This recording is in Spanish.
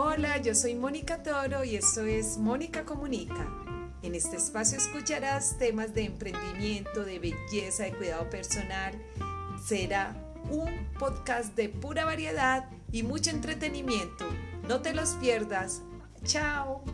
Hola, yo soy Mónica Toro y esto es Mónica Comunica. En este espacio escucharás temas de emprendimiento, de belleza, de cuidado personal. Será un podcast de pura variedad y mucho entretenimiento. No te los pierdas. Chao.